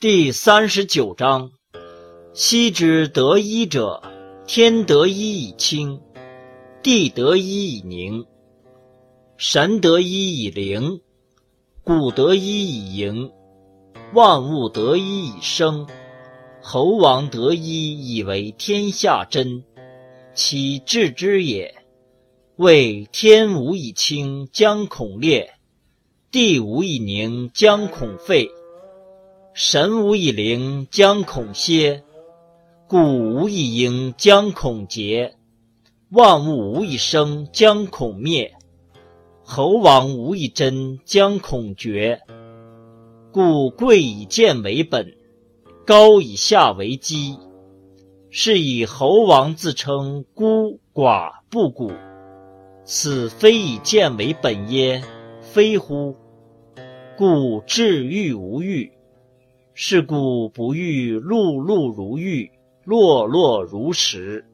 第三十九章：昔之得一者，天得一以清，地得一以宁，神得一以灵，谷得一以盈，万物得一以生。猴王得一以为天下真，其治之也。谓天无以清，将恐裂；地无以宁，将恐废；神无以灵，将恐歇；故无以盈，将恐竭；万物无以生，将恐灭；猴王无以真，将恐绝。故贵以贱为本，高以下为基。是以猴王自称孤寡不古。此非以贱为本耶？非乎？故至欲无欲。是故不欲碌碌如玉，落落如石。